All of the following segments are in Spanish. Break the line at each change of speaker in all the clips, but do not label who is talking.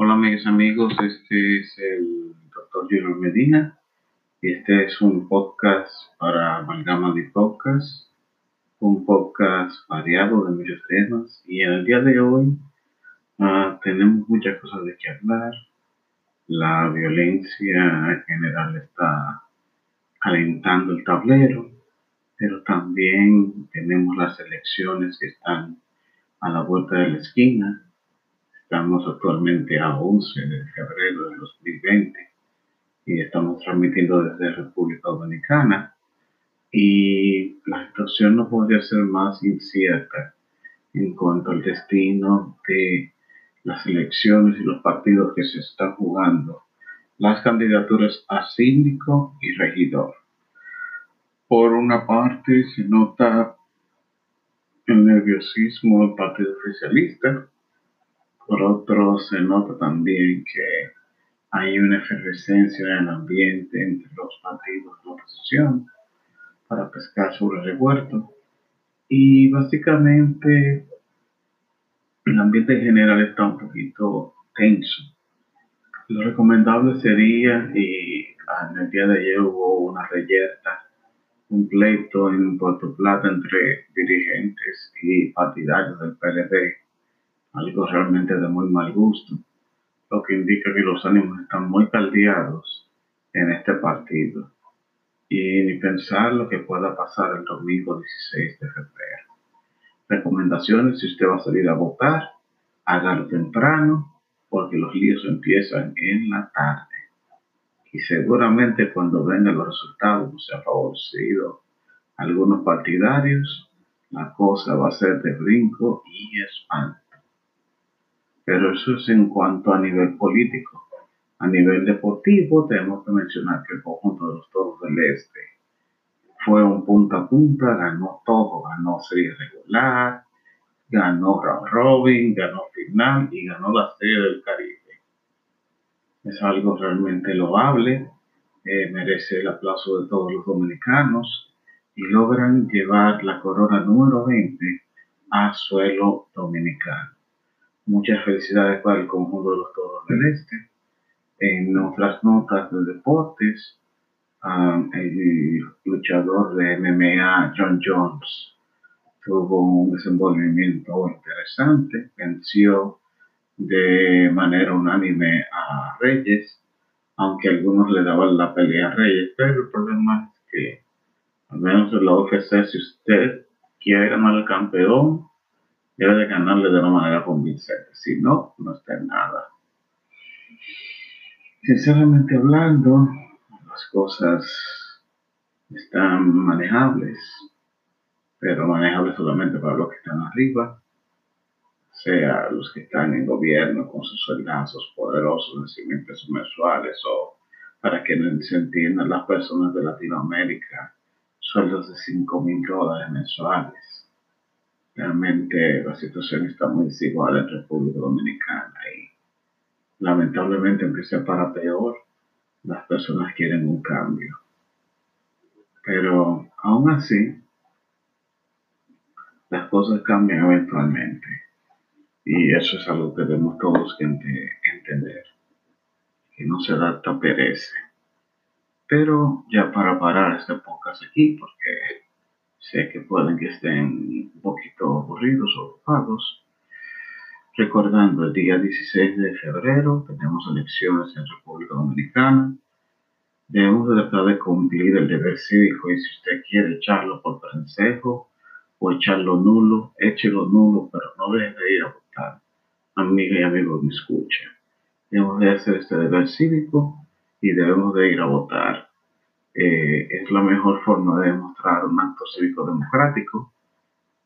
Hola amigos amigos, este es el doctor Junior Medina y este es un podcast para Amalgama de Podcast, un podcast variado de muchos temas y en el día de hoy uh, tenemos muchas cosas de qué hablar. La violencia en general está calentando el tablero, pero también tenemos las elecciones que están a la vuelta de la esquina Estamos actualmente a 11 de febrero de 2020 y estamos transmitiendo desde República Dominicana y la situación no podría ser más incierta en cuanto al destino de las elecciones y los partidos que se están jugando, las candidaturas a síndico y regidor. Por una parte se nota el nerviosismo del Partido Oficialista, por otro, se nota también que hay una efervescencia en el ambiente entre los partidos de la oposición para pescar sobre el revuelto. Y básicamente el ambiente en general está un poquito tenso. Lo recomendable sería, y en el día de ayer hubo una reyerta, un pleito en Puerto Plata entre dirigentes y partidarios del PLD algo realmente de muy mal gusto, lo que indica que los ánimos están muy caldeados en este partido. Y ni pensar lo que pueda pasar el domingo 16 de febrero. Recomendaciones, si usted va a salir a votar, hágalo temprano, porque los líos empiezan en la tarde. Y seguramente cuando vengan los resultados se ha favorecido algunos partidarios, la cosa va a ser de brinco y espanto. Pero eso es en cuanto a nivel político. A nivel deportivo, tenemos que mencionar que el conjunto de los toros del Este fue un punta a punta, ganó todo, ganó serie regular, ganó round robin, ganó final y ganó la serie del Caribe. Es algo realmente loable, eh, merece el aplauso de todos los dominicanos y logran llevar la corona número 20 a suelo dominicano. Muchas felicidades para el conjunto de los Toros del Este. En otras notas de deportes, el luchador de MMA John Jones tuvo un desenvolvimiento interesante, venció de manera unánime a Reyes, aunque algunos le daban la pelea a Reyes, pero el problema es que, al menos en la UFC, si usted quiere ganar el campeón, debe de ganarle de una manera convincente. Si no, no está en nada. Sinceramente hablando, las cosas están manejables, pero manejables solamente para los que están arriba, sea los que están en gobierno con sus sueldazos poderosos de 100 pesos mensuales o para que se entiendan las personas de Latinoamérica, sueldos de 5 mil dólares mensuales Realmente la situación está muy desigual en República Dominicana y lamentablemente, aunque sea para peor, las personas quieren un cambio. Pero aún así, las cosas cambian eventualmente. Y eso es algo que debemos todos que entender. Que no se adapta perece. Pero ya para parar este podcast aquí, porque Sé que pueden que estén un poquito aburridos o ocupados. Recordando, el día 16 de febrero tenemos elecciones en República Dominicana. Debemos de tratar de cumplir el deber cívico y si usted quiere echarlo por consejo o echarlo nulo, échelo nulo, pero no deje de ir a votar. Amiga y amigo, me escuchen. Debemos de hacer este deber cívico y debemos de ir a votar. Eh, es la mejor forma de demostrar un acto cívico democrático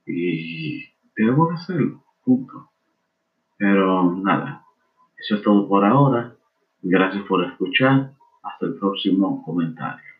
y debemos hacerlo, punto. Pero nada, eso es todo por ahora. Gracias por escuchar. Hasta el próximo comentario.